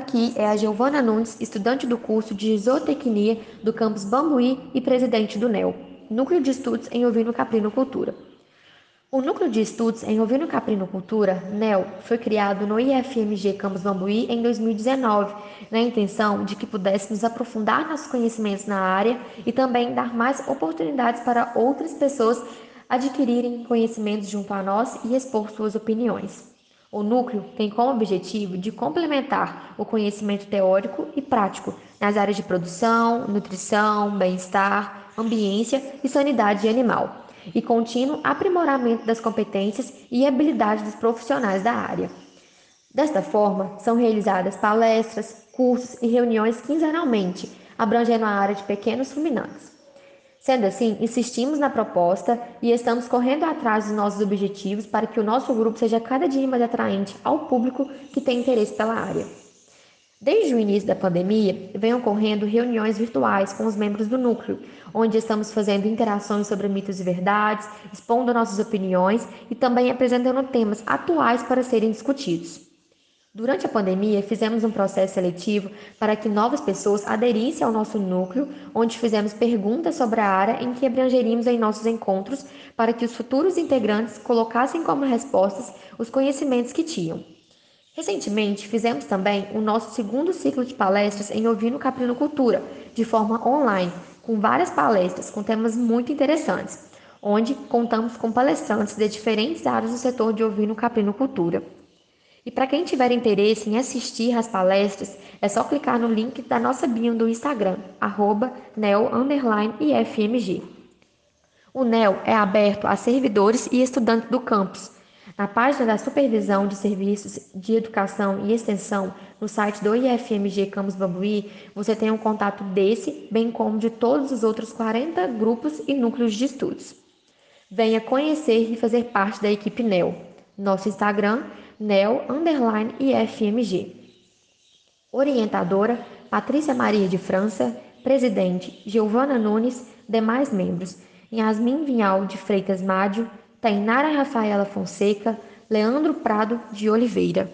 Aqui é a Giovana Nunes, estudante do curso de Zootecnia do campus Bambuí e presidente do NEL, Núcleo de Estudos em Ovino-Caprinocultura. O Núcleo de Estudos em Ovino-Caprinocultura, NEL, foi criado no IFMG Campus Bambuí em 2019, na intenção de que pudéssemos aprofundar nossos conhecimentos na área e também dar mais oportunidades para outras pessoas adquirirem conhecimentos junto a nós e expor suas opiniões. O núcleo tem como objetivo de complementar o conhecimento teórico e prático nas áreas de produção, nutrição, bem-estar, ambiência e sanidade animal, e contínuo aprimoramento das competências e habilidades dos profissionais da área. Desta forma, são realizadas palestras, cursos e reuniões quinzenalmente, abrangendo a área de pequenos ruminantes. Sendo assim, insistimos na proposta e estamos correndo atrás dos nossos objetivos para que o nosso grupo seja cada dia mais atraente ao público que tem interesse pela área. Desde o início da pandemia, vem ocorrendo reuniões virtuais com os membros do núcleo, onde estamos fazendo interações sobre mitos e verdades, expondo nossas opiniões e também apresentando temas atuais para serem discutidos. Durante a pandemia, fizemos um processo seletivo para que novas pessoas aderissem ao nosso núcleo, onde fizemos perguntas sobre a área em que abrangeríamos em nossos encontros para que os futuros integrantes colocassem como respostas os conhecimentos que tinham. Recentemente, fizemos também o nosso segundo ciclo de palestras em Ovino Caprinocultura, de forma online, com várias palestras com temas muito interessantes, onde contamos com palestrantes de diferentes áreas do setor de ovino caprinocultura. E para quem tiver interesse em assistir às palestras, é só clicar no link da nossa bio do Instagram, arroba neo_ifmg. O NEL é aberto a servidores e estudantes do campus. Na página da Supervisão de Serviços de Educação e Extensão, no site do IFMG Campus Bambuí, você tem um contato desse, bem como de todos os outros 40 grupos e núcleos de estudos. Venha conhecer e fazer parte da equipe NEL. Nosso Instagram NEL underline IFMG. Orientadora Patrícia Maria de França, presidente Giovana Nunes, demais membros Yasmin Vinhal de Freitas Mádio, Tainara Rafaela Fonseca, Leandro Prado de Oliveira.